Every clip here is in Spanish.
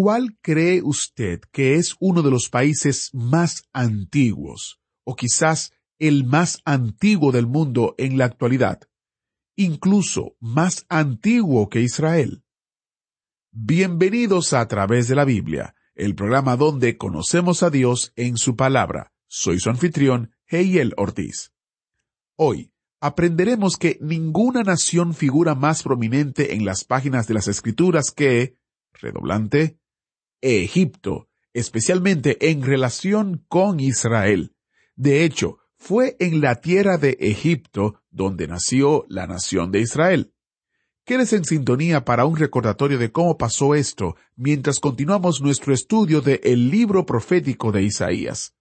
¿Cuál cree usted que es uno de los países más antiguos, o quizás el más antiguo del mundo en la actualidad, incluso más antiguo que Israel? Bienvenidos a, través de la Biblia, el programa donde conocemos a Dios en su palabra. Soy su anfitrión, Heiel Ortiz. Hoy aprenderemos que ninguna nación figura más prominente en las páginas de las Escrituras que, redoblante, Egipto, especialmente en relación con Israel. De hecho, fue en la tierra de Egipto donde nació la nación de Israel. Quédese en sintonía para un recordatorio de cómo pasó esto mientras continuamos nuestro estudio de el libro profético de Isaías.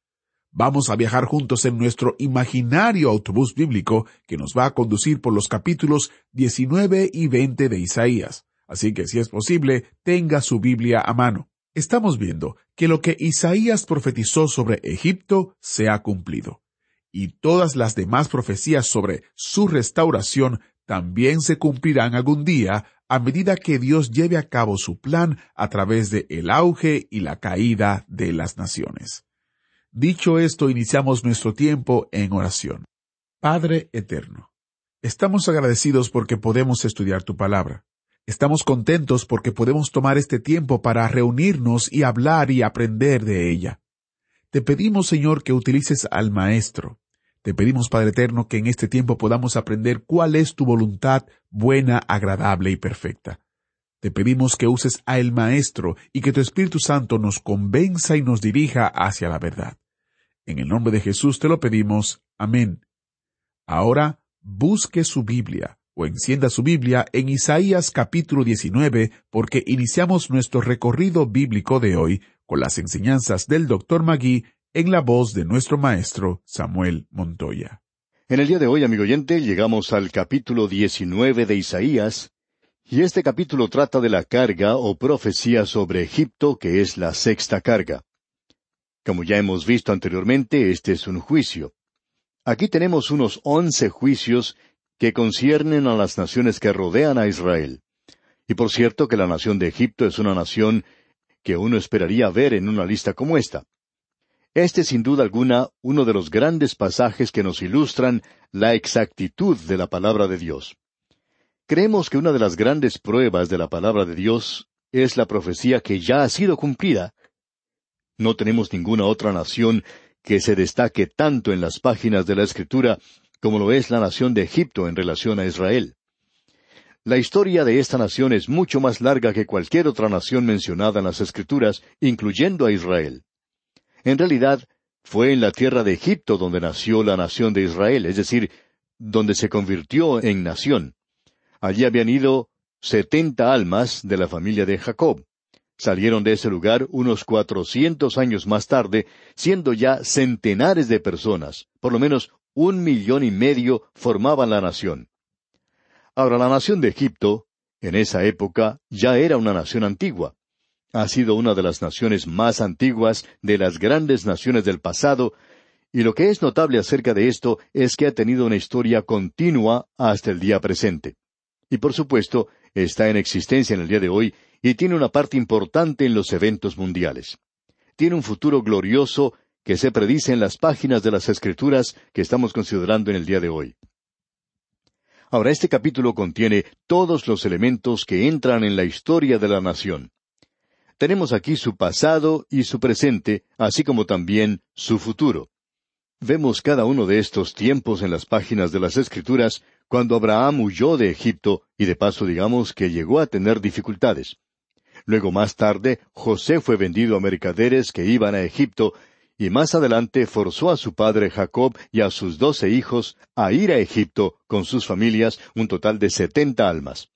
Vamos a viajar juntos en nuestro imaginario autobús bíblico que nos va a conducir por los capítulos 19 y 20 de Isaías. Así que si es posible, tenga su Biblia a mano. Estamos viendo que lo que Isaías profetizó sobre Egipto se ha cumplido. Y todas las demás profecías sobre su restauración también se cumplirán algún día a medida que Dios lleve a cabo su plan a través de el auge y la caída de las naciones. Dicho esto, iniciamos nuestro tiempo en oración. Padre Eterno, estamos agradecidos porque podemos estudiar tu palabra. Estamos contentos porque podemos tomar este tiempo para reunirnos y hablar y aprender de ella. Te pedimos, Señor, que utilices al Maestro. Te pedimos, Padre Eterno, que en este tiempo podamos aprender cuál es tu voluntad buena, agradable y perfecta. Te pedimos que uses a el Maestro y que tu Espíritu Santo nos convenza y nos dirija hacia la verdad. En el nombre de Jesús te lo pedimos. Amén. Ahora busque su Biblia o encienda su Biblia en Isaías capítulo 19 porque iniciamos nuestro recorrido bíblico de hoy con las enseñanzas del Dr. Magui en la voz de nuestro maestro Samuel Montoya. En el día de hoy, amigo oyente, llegamos al capítulo 19 de Isaías, y este capítulo trata de la carga o profecía sobre Egipto, que es la sexta carga. Como ya hemos visto anteriormente, este es un juicio. Aquí tenemos unos once juicios que conciernen a las naciones que rodean a Israel. Y por cierto que la nación de Egipto es una nación que uno esperaría ver en una lista como esta. Este es sin duda alguna uno de los grandes pasajes que nos ilustran la exactitud de la palabra de Dios. Creemos que una de las grandes pruebas de la palabra de Dios es la profecía que ya ha sido cumplida. No tenemos ninguna otra nación que se destaque tanto en las páginas de la Escritura como lo es la nación de Egipto en relación a Israel. La historia de esta nación es mucho más larga que cualquier otra nación mencionada en las Escrituras, incluyendo a Israel. En realidad, fue en la tierra de Egipto donde nació la nación de Israel, es decir, donde se convirtió en nación. Allí habían ido setenta almas de la familia de Jacob. Salieron de ese lugar unos cuatrocientos años más tarde, siendo ya centenares de personas, por lo menos un millón y medio formaban la nación. Ahora, la nación de Egipto, en esa época, ya era una nación antigua ha sido una de las naciones más antiguas de las grandes naciones del pasado, y lo que es notable acerca de esto es que ha tenido una historia continua hasta el día presente. Y por supuesto, está en existencia en el día de hoy y tiene una parte importante en los eventos mundiales. Tiene un futuro glorioso que se predice en las páginas de las Escrituras que estamos considerando en el día de hoy. Ahora, este capítulo contiene todos los elementos que entran en la historia de la nación. Tenemos aquí su pasado y su presente, así como también su futuro. Vemos cada uno de estos tiempos en las páginas de las Escrituras cuando Abraham huyó de Egipto y de paso digamos que llegó a tener dificultades. Luego más tarde José fue vendido a mercaderes que iban a Egipto y más adelante forzó a su padre Jacob y a sus doce hijos a ir a Egipto con sus familias, un total de setenta almas.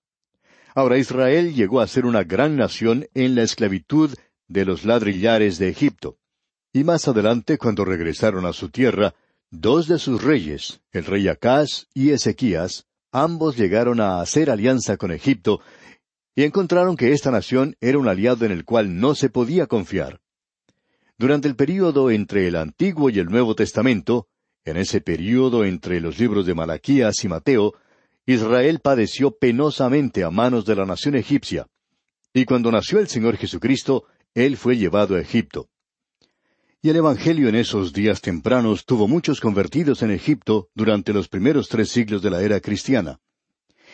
Ahora Israel llegó a ser una gran nación en la esclavitud de los ladrillares de Egipto. Y más adelante, cuando regresaron a su tierra, dos de sus reyes, el rey Acaz y Ezequías, ambos llegaron a hacer alianza con Egipto y encontraron que esta nación era un aliado en el cual no se podía confiar. Durante el período entre el Antiguo y el Nuevo Testamento, en ese período entre los libros de Malaquías y Mateo, Israel padeció penosamente a manos de la nación egipcia. Y cuando nació el Señor Jesucristo, Él fue llevado a Egipto. Y el Evangelio en esos días tempranos tuvo muchos convertidos en Egipto durante los primeros tres siglos de la era cristiana.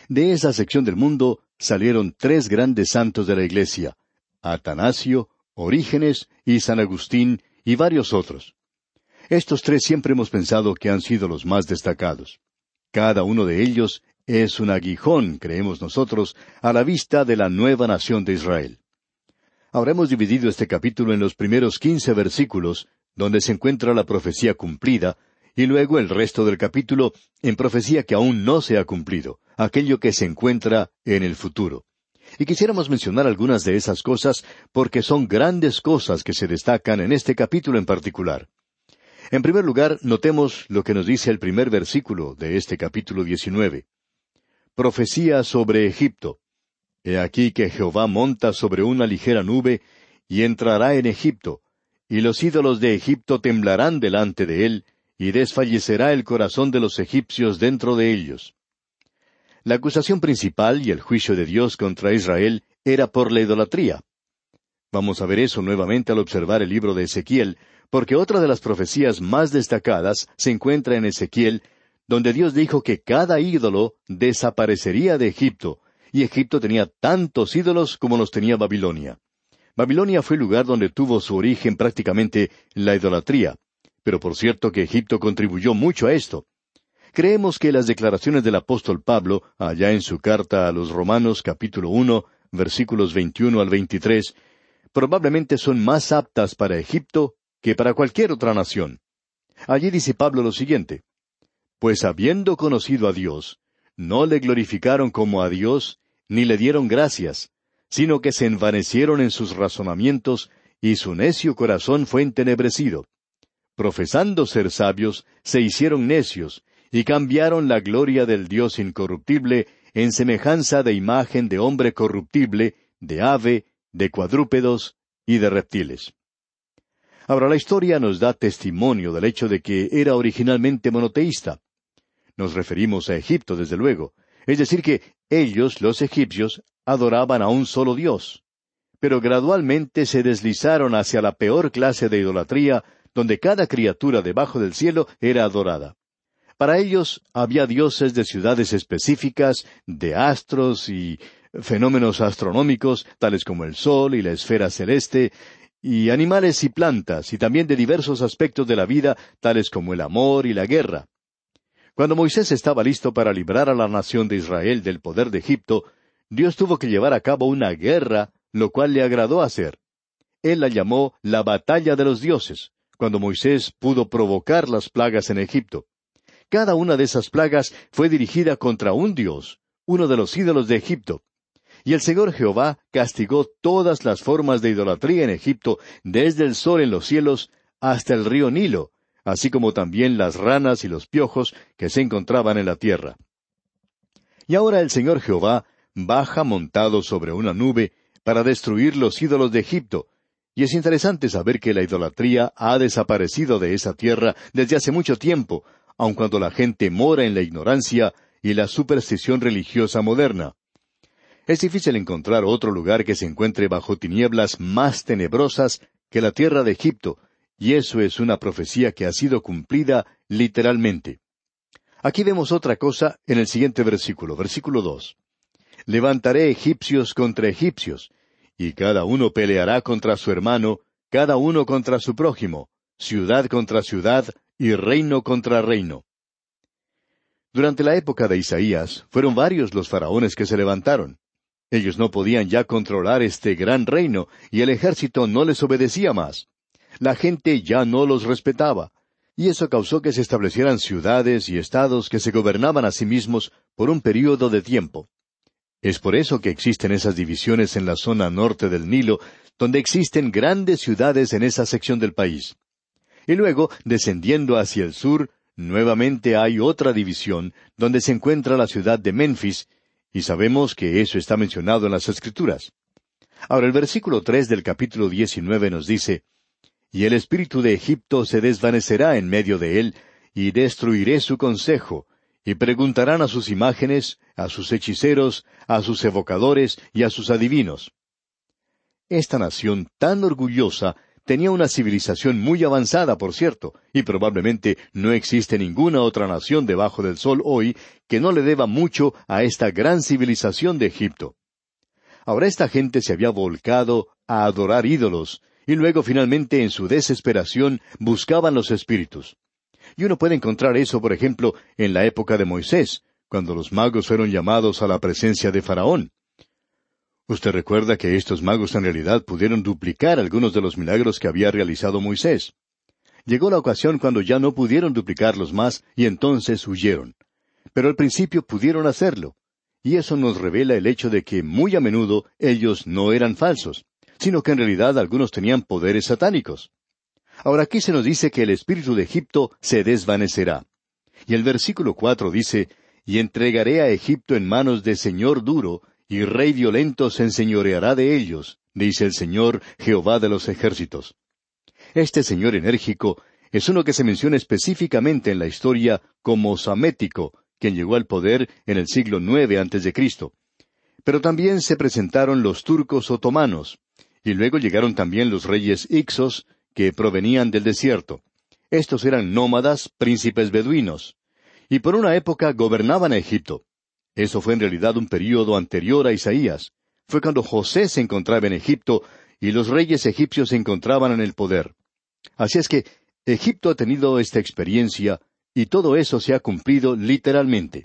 De esa sección del mundo salieron tres grandes santos de la Iglesia, Atanasio, Orígenes y San Agustín y varios otros. Estos tres siempre hemos pensado que han sido los más destacados. Cada uno de ellos es un aguijón, creemos nosotros, a la vista de la nueva nación de Israel. Ahora hemos dividido este capítulo en los primeros quince versículos, donde se encuentra la profecía cumplida, y luego el resto del capítulo en profecía que aún no se ha cumplido, aquello que se encuentra en el futuro. Y quisiéramos mencionar algunas de esas cosas porque son grandes cosas que se destacan en este capítulo en particular. En primer lugar, notemos lo que nos dice el primer versículo de este capítulo diecinueve. Profecía sobre Egipto. He aquí que Jehová monta sobre una ligera nube y entrará en Egipto, y los ídolos de Egipto temblarán delante de él, y desfallecerá el corazón de los egipcios dentro de ellos. La acusación principal y el juicio de Dios contra Israel era por la idolatría. Vamos a ver eso nuevamente al observar el libro de Ezequiel, porque otra de las profecías más destacadas se encuentra en Ezequiel, donde Dios dijo que cada ídolo desaparecería de Egipto, y Egipto tenía tantos ídolos como los tenía Babilonia. Babilonia fue el lugar donde tuvo su origen prácticamente la idolatría, pero por cierto que Egipto contribuyó mucho a esto. Creemos que las declaraciones del apóstol Pablo, allá en su carta a los Romanos capítulo uno, versículos 21 al 23, probablemente son más aptas para Egipto que para cualquier otra nación. Allí dice Pablo lo siguiente, pues habiendo conocido a Dios, no le glorificaron como a Dios, ni le dieron gracias, sino que se envanecieron en sus razonamientos, y su necio corazón fue entenebrecido. Profesando ser sabios, se hicieron necios, y cambiaron la gloria del Dios incorruptible en semejanza de imagen de hombre corruptible, de ave, de cuadrúpedos y de reptiles. Ahora la historia nos da testimonio del hecho de que era originalmente monoteísta. Nos referimos a Egipto, desde luego. Es decir, que ellos, los egipcios, adoraban a un solo Dios. Pero gradualmente se deslizaron hacia la peor clase de idolatría, donde cada criatura debajo del cielo era adorada. Para ellos había dioses de ciudades específicas, de astros y fenómenos astronómicos, tales como el Sol y la esfera celeste, y animales y plantas, y también de diversos aspectos de la vida, tales como el amor y la guerra. Cuando Moisés estaba listo para librar a la nación de Israel del poder de Egipto, Dios tuvo que llevar a cabo una guerra, lo cual le agradó hacer. Él la llamó la batalla de los dioses, cuando Moisés pudo provocar las plagas en Egipto. Cada una de esas plagas fue dirigida contra un dios, uno de los ídolos de Egipto. Y el Señor Jehová castigó todas las formas de idolatría en Egipto, desde el sol en los cielos hasta el río Nilo, así como también las ranas y los piojos que se encontraban en la tierra. Y ahora el Señor Jehová baja montado sobre una nube para destruir los ídolos de Egipto, y es interesante saber que la idolatría ha desaparecido de esa tierra desde hace mucho tiempo, aun cuando la gente mora en la ignorancia y la superstición religiosa moderna. Es difícil encontrar otro lugar que se encuentre bajo tinieblas más tenebrosas que la tierra de Egipto, y eso es una profecía que ha sido cumplida literalmente. Aquí vemos otra cosa en el siguiente versículo, versículo dos. Levantaré egipcios contra egipcios, y cada uno peleará contra su hermano, cada uno contra su prójimo, ciudad contra ciudad, y reino contra reino. Durante la época de Isaías, fueron varios los faraones que se levantaron. Ellos no podían ya controlar este gran reino, y el ejército no les obedecía más la gente ya no los respetaba, y eso causó que se establecieran ciudades y estados que se gobernaban a sí mismos por un período de tiempo. Es por eso que existen esas divisiones en la zona norte del Nilo, donde existen grandes ciudades en esa sección del país. Y luego, descendiendo hacia el sur, nuevamente hay otra división, donde se encuentra la ciudad de Memphis, y sabemos que eso está mencionado en las Escrituras. Ahora el versículo tres del capítulo diecinueve nos dice, Y el espíritu de Egipto se desvanecerá en medio de él, y destruiré su consejo, y preguntarán a sus imágenes, a sus hechiceros, a sus evocadores y a sus adivinos. Esta nación tan orgullosa tenía una civilización muy avanzada, por cierto, y probablemente no existe ninguna otra nación debajo del sol hoy que no le deba mucho a esta gran civilización de Egipto. Ahora esta gente se había volcado a adorar ídolos, y luego finalmente en su desesperación buscaban los espíritus. Y uno puede encontrar eso, por ejemplo, en la época de Moisés, cuando los magos fueron llamados a la presencia de Faraón. Usted recuerda que estos magos en realidad pudieron duplicar algunos de los milagros que había realizado Moisés. Llegó la ocasión cuando ya no pudieron duplicarlos más y entonces huyeron. Pero al principio pudieron hacerlo. Y eso nos revela el hecho de que muy a menudo ellos no eran falsos, sino que en realidad algunos tenían poderes satánicos. Ahora aquí se nos dice que el espíritu de Egipto se desvanecerá. Y el versículo cuatro dice, Y entregaré a Egipto en manos de señor duro, y rey violento se enseñoreará de ellos, dice el Señor Jehová de los ejércitos. Este señor enérgico es uno que se menciona específicamente en la historia como Samético, quien llegó al poder en el siglo nueve antes de Cristo. Pero también se presentaron los turcos otomanos, y luego llegaron también los reyes Ixos, que provenían del desierto. Estos eran nómadas, príncipes beduinos, y por una época gobernaban a Egipto. Eso fue en realidad un período anterior a Isaías. Fue cuando José se encontraba en Egipto y los reyes egipcios se encontraban en el poder. Así es que Egipto ha tenido esta experiencia y todo eso se ha cumplido literalmente.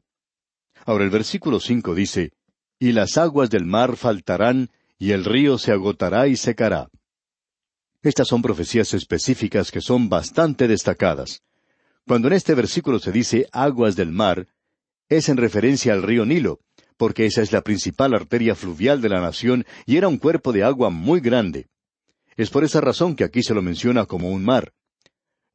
Ahora el versículo cinco dice, Y las aguas del mar faltarán, y el río se agotará y secará. Estas son profecías específicas que son bastante destacadas. Cuando en este versículo se dice aguas del mar, es en referencia al río Nilo, porque esa es la principal arteria fluvial de la nación y era un cuerpo de agua muy grande. Es por esa razón que aquí se lo menciona como un mar.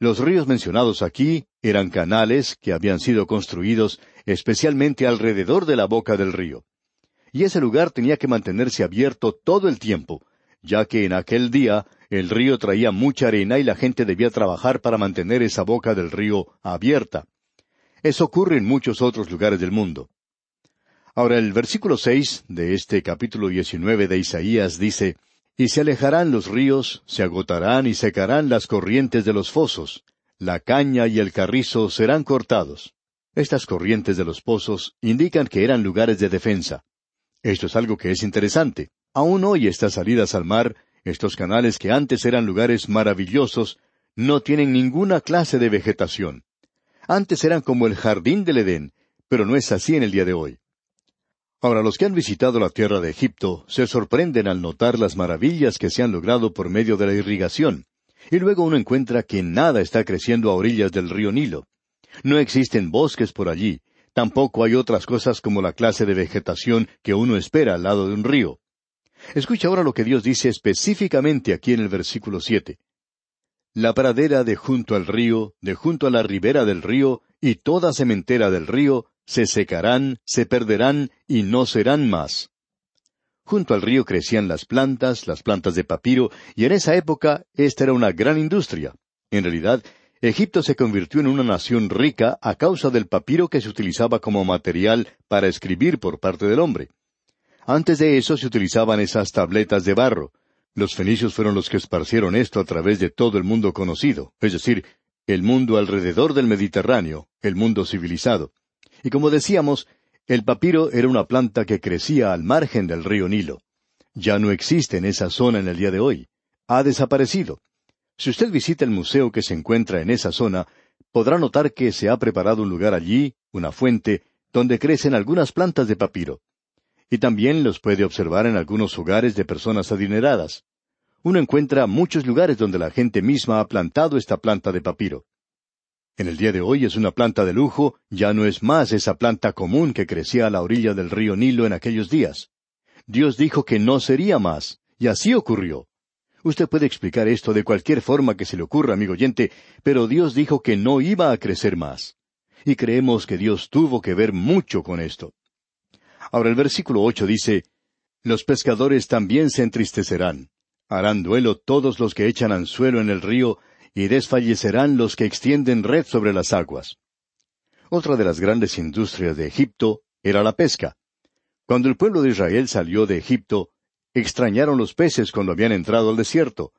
Los ríos mencionados aquí eran canales que habían sido construidos especialmente alrededor de la boca del río. Y ese lugar tenía que mantenerse abierto todo el tiempo, ya que en aquel día el río traía mucha arena y la gente debía trabajar para mantener esa boca del río abierta. Eso ocurre en muchos otros lugares del mundo. Ahora el versículo seis de este capítulo diecinueve de Isaías dice Y se alejarán los ríos, se agotarán y secarán las corrientes de los fosos, la caña y el carrizo serán cortados. Estas corrientes de los pozos indican que eran lugares de defensa. Esto es algo que es interesante. Aún hoy estas salidas al mar estos canales que antes eran lugares maravillosos no tienen ninguna clase de vegetación. Antes eran como el jardín del Edén, pero no es así en el día de hoy. Ahora, los que han visitado la tierra de Egipto se sorprenden al notar las maravillas que se han logrado por medio de la irrigación, y luego uno encuentra que nada está creciendo a orillas del río Nilo. No existen bosques por allí, tampoco hay otras cosas como la clase de vegetación que uno espera al lado de un río. Escucha ahora lo que Dios dice específicamente aquí en el versículo siete. La pradera de junto al río, de junto a la ribera del río, y toda sementera del río, se secarán, se perderán, y no serán más. Junto al río crecían las plantas, las plantas de papiro, y en esa época esta era una gran industria. En realidad, Egipto se convirtió en una nación rica a causa del papiro que se utilizaba como material para escribir por parte del hombre. Antes de eso se utilizaban esas tabletas de barro. Los fenicios fueron los que esparcieron esto a través de todo el mundo conocido, es decir, el mundo alrededor del Mediterráneo, el mundo civilizado. Y como decíamos, el papiro era una planta que crecía al margen del río Nilo. Ya no existe en esa zona en el día de hoy. Ha desaparecido. Si usted visita el museo que se encuentra en esa zona, podrá notar que se ha preparado un lugar allí, una fuente, donde crecen algunas plantas de papiro y también los puede observar en algunos hogares de personas adineradas. Uno encuentra muchos lugares donde la gente misma ha plantado esta planta de papiro. En el día de hoy es una planta de lujo, ya no es más esa planta común que crecía a la orilla del río Nilo en aquellos días. Dios dijo que no sería más, y así ocurrió. Usted puede explicar esto de cualquier forma que se le ocurra, amigo oyente, pero Dios dijo que no iba a crecer más. Y creemos que Dios tuvo que ver mucho con esto. Ahora el versículo ocho dice, Los pescadores también se entristecerán. Harán duelo todos los que echan anzuelo en el río, y desfallecerán los que extienden red sobre las aguas. Otra de las grandes industrias de Egipto era la pesca. Cuando el pueblo de Israel salió de Egipto, extrañaron los peces cuando habían entrado al desierto.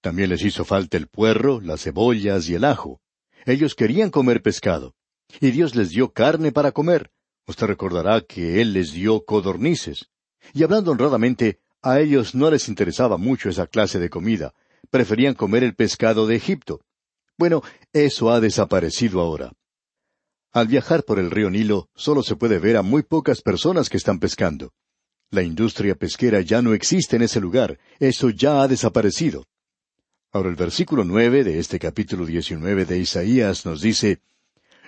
También les hizo falta el puerro, las cebollas y el ajo. Ellos querían comer pescado. Y Dios les dio carne para comer. Usted recordará que Él les dio codornices. Y hablando honradamente, a ellos no les interesaba mucho esa clase de comida, preferían comer el pescado de Egipto. Bueno, eso ha desaparecido ahora. Al viajar por el río Nilo, solo se puede ver a muy pocas personas que están pescando. La industria pesquera ya no existe en ese lugar, eso ya ha desaparecido. Ahora el versículo nueve de este capítulo diecinueve de Isaías nos dice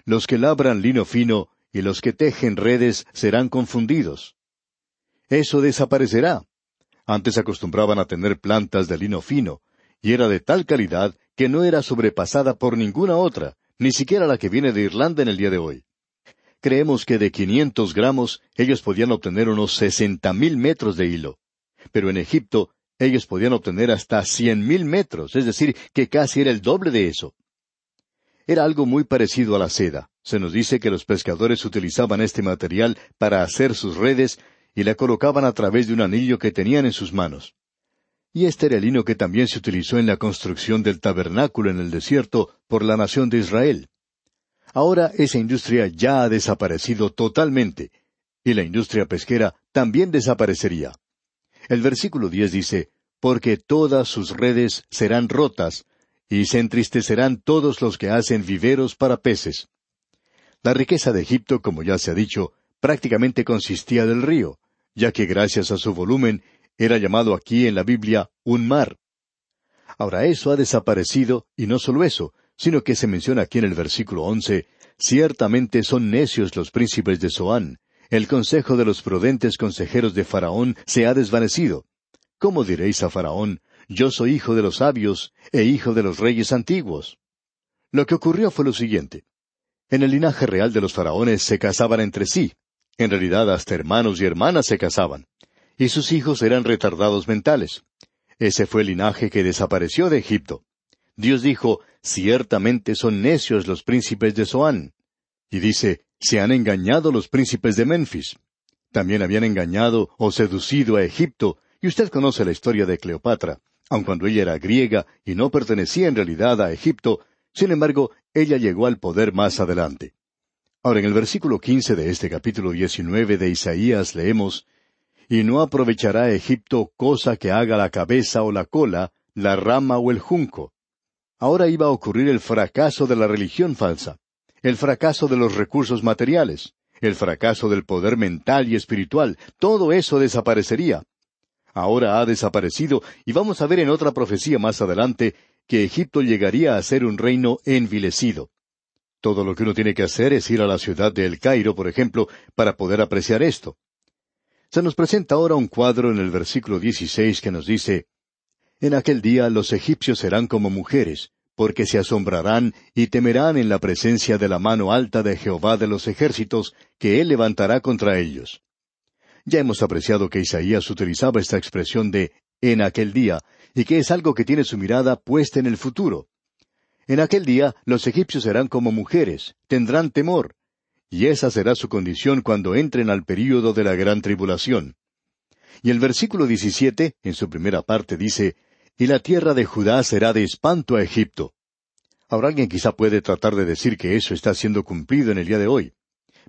Los que labran lino fino y los que tejen redes serán confundidos. Eso desaparecerá. Antes acostumbraban a tener plantas de lino fino, y era de tal calidad que no era sobrepasada por ninguna otra, ni siquiera la que viene de Irlanda en el día de hoy. Creemos que de quinientos gramos ellos podían obtener unos sesenta mil metros de hilo. Pero en Egipto ellos podían obtener hasta cien mil metros, es decir, que casi era el doble de eso. Era algo muy parecido a la seda. Se nos dice que los pescadores utilizaban este material para hacer sus redes y la colocaban a través de un anillo que tenían en sus manos. Y este era el lino que también se utilizó en la construcción del tabernáculo en el desierto por la nación de Israel. Ahora esa industria ya ha desaparecido totalmente, y la industria pesquera también desaparecería. El versículo diez dice, Porque todas sus redes serán rotas, y se entristecerán todos los que hacen viveros para peces. La riqueza de Egipto, como ya se ha dicho, prácticamente consistía del río, ya que gracias a su volumen era llamado aquí en la Biblia un mar. Ahora eso ha desaparecido, y no solo eso, sino que se menciona aquí en el versículo once, ciertamente son necios los príncipes de Zoán, el consejo de los prudentes consejeros de Faraón se ha desvanecido. ¿Cómo diréis a Faraón, yo soy hijo de los sabios e hijo de los reyes antiguos? Lo que ocurrió fue lo siguiente. En el linaje real de los faraones se casaban entre sí. En realidad hasta hermanos y hermanas se casaban y sus hijos eran retardados mentales. Ese fue el linaje que desapareció de Egipto. Dios dijo, ciertamente son necios los príncipes de Zoán. Y dice, se han engañado los príncipes de Memphis. También habían engañado o seducido a Egipto, y usted conoce la historia de Cleopatra. Aun cuando ella era griega y no pertenecía en realidad a Egipto, sin embargo, ella llegó al poder más adelante. Ahora, en el versículo quince de este capítulo diecinueve de Isaías leemos, y no aprovechará Egipto cosa que haga la cabeza o la cola, la rama o el junco. Ahora iba a ocurrir el fracaso de la religión falsa, el fracaso de los recursos materiales, el fracaso del poder mental y espiritual, todo eso desaparecería. Ahora ha desaparecido y vamos a ver en otra profecía más adelante que Egipto llegaría a ser un reino envilecido. Todo lo que uno tiene que hacer es ir a la ciudad de El Cairo, por ejemplo, para poder apreciar esto. Se nos presenta ahora un cuadro en el versículo 16 que nos dice, En aquel día los egipcios serán como mujeres, porque se asombrarán y temerán en la presencia de la mano alta de Jehová de los ejércitos, que él levantará contra ellos. Ya hemos apreciado que Isaías utilizaba esta expresión de en aquel día, y que es algo que tiene su mirada puesta en el futuro. En aquel día los egipcios serán como mujeres, tendrán temor, y esa será su condición cuando entren al período de la gran tribulación. Y el versículo 17, en su primera parte, dice, Y la tierra de Judá será de espanto a Egipto. Ahora alguien quizá puede tratar de decir que eso está siendo cumplido en el día de hoy.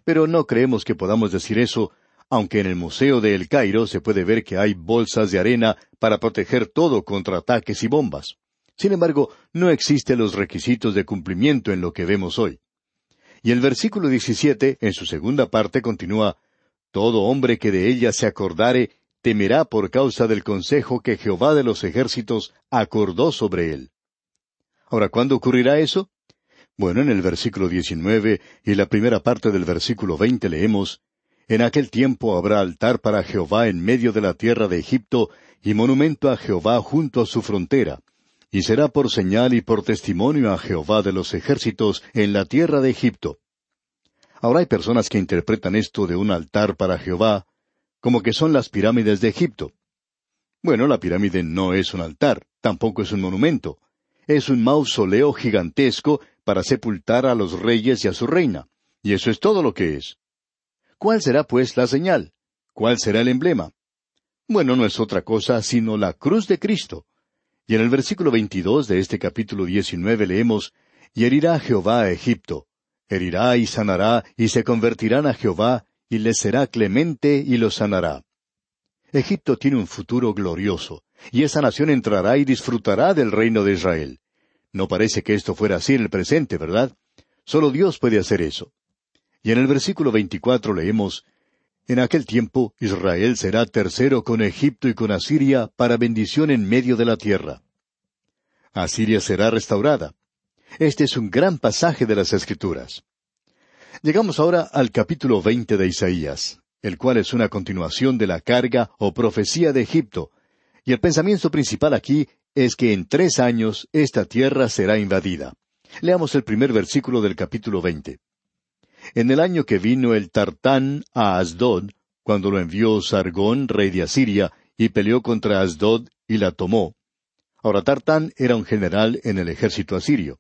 Pero no creemos que podamos decir eso, aunque en el Museo de El Cairo se puede ver que hay bolsas de arena para proteger todo contra ataques y bombas. Sin embargo, no existen los requisitos de cumplimiento en lo que vemos hoy. Y el versículo 17, en su segunda parte, continúa, Todo hombre que de ella se acordare, temerá por causa del consejo que Jehová de los ejércitos acordó sobre él. Ahora, ¿cuándo ocurrirá eso? Bueno, en el versículo 19 y la primera parte del versículo 20 leemos, En aquel tiempo habrá altar para Jehová en medio de la tierra de Egipto y monumento a Jehová junto a su frontera, y será por señal y por testimonio a Jehová de los ejércitos en la tierra de Egipto. Ahora hay personas que interpretan esto de un altar para Jehová como que son las pirámides de Egipto. Bueno, la pirámide no es un altar, tampoco es un monumento. Es un mausoleo gigantesco para sepultar a los reyes y a su reina. Y eso es todo lo que es. ¿Cuál será, pues, la señal? ¿Cuál será el emblema? Bueno, no es otra cosa sino la cruz de Cristo. Y en el versículo 22 de este capítulo 19 leemos, Y herirá Jehová a Egipto, herirá y sanará, y se convertirán a Jehová, y les será clemente y los sanará. Egipto tiene un futuro glorioso, y esa nación entrará y disfrutará del reino de Israel. No parece que esto fuera así en el presente, ¿verdad? Solo Dios puede hacer eso. Y en el versículo 24 leemos, En aquel tiempo Israel será tercero con Egipto y con Asiria para bendición en medio de la tierra. Asiria será restaurada. Este es un gran pasaje de las Escrituras. Llegamos ahora al capítulo veinte de Isaías, el cual es una continuación de la carga o profecía de Egipto, y el pensamiento principal aquí es que en tres años esta tierra será invadida. Leamos el primer versículo del capítulo veinte. En el año que vino el Tartán a Asdod, cuando lo envió Sargón, rey de Asiria, y peleó contra Asdod y la tomó. Ahora Tartán era un general en el ejército asirio.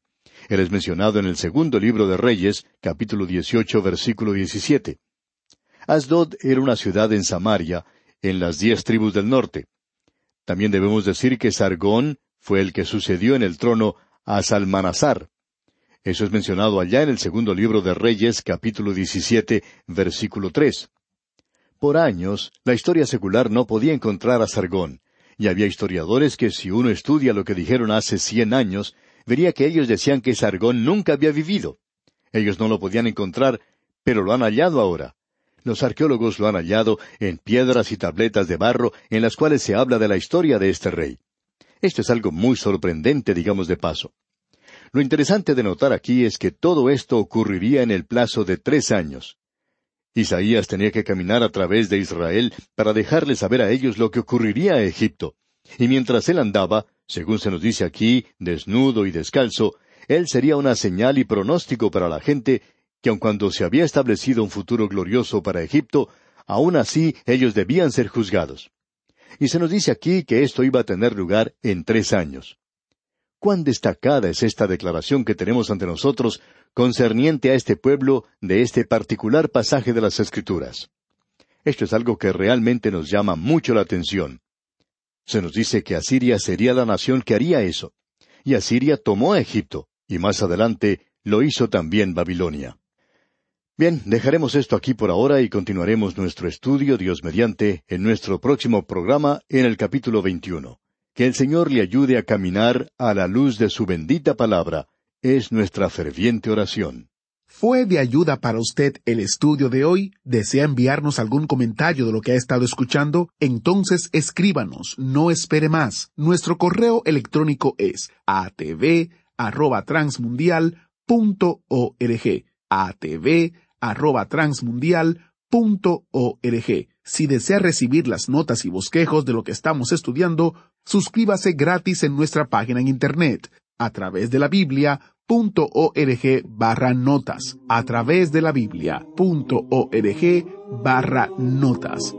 Él es mencionado en el segundo libro de Reyes, capítulo 18, versículo 17. Asdod era una ciudad en Samaria, en las diez tribus del norte. También debemos decir que Sargón fue el que sucedió en el trono a Salmanasar. Eso es mencionado allá en el segundo libro de Reyes, capítulo 17, versículo 3. Por años, la historia secular no podía encontrar a Sargón, y había historiadores que si uno estudia lo que dijeron hace cien años, vería que ellos decían que Sargón nunca había vivido. Ellos no lo podían encontrar, pero lo han hallado ahora. Los arqueólogos lo han hallado en piedras y tabletas de barro en las cuales se habla de la historia de este rey. Esto es algo muy sorprendente, digamos de paso. Lo interesante de notar aquí es que todo esto ocurriría en el plazo de tres años. Isaías tenía que caminar a través de Israel para dejarles saber a ellos lo que ocurriría a Egipto. Y mientras él andaba, según se nos dice aquí, desnudo y descalzo, él sería una señal y pronóstico para la gente que aun cuando se había establecido un futuro glorioso para Egipto, aun así ellos debían ser juzgados. Y se nos dice aquí que esto iba a tener lugar en tres años. Cuán destacada es esta declaración que tenemos ante nosotros concerniente a este pueblo de este particular pasaje de las Escrituras. Esto es algo que realmente nos llama mucho la atención. Se nos dice que Asiria sería la nación que haría eso. Y Asiria tomó a Egipto, y más adelante lo hizo también Babilonia. Bien, dejaremos esto aquí por ahora y continuaremos nuestro estudio, Dios mediante, en nuestro próximo programa en el capítulo 21. Que el Señor le ayude a caminar a la luz de su bendita palabra, es nuestra ferviente oración. ¿Fue de ayuda para usted el estudio de hoy? ¿Desea enviarnos algún comentario de lo que ha estado escuchando? Entonces escríbanos, no espere más. Nuestro correo electrónico es atv@transmundial.org. atv arroba transmundial.org. Si desea recibir las notas y bosquejos de lo que estamos estudiando, suscríbase gratis en nuestra página en Internet, a través de la Biblia.org barra notas, a través de la Biblia.org barra notas.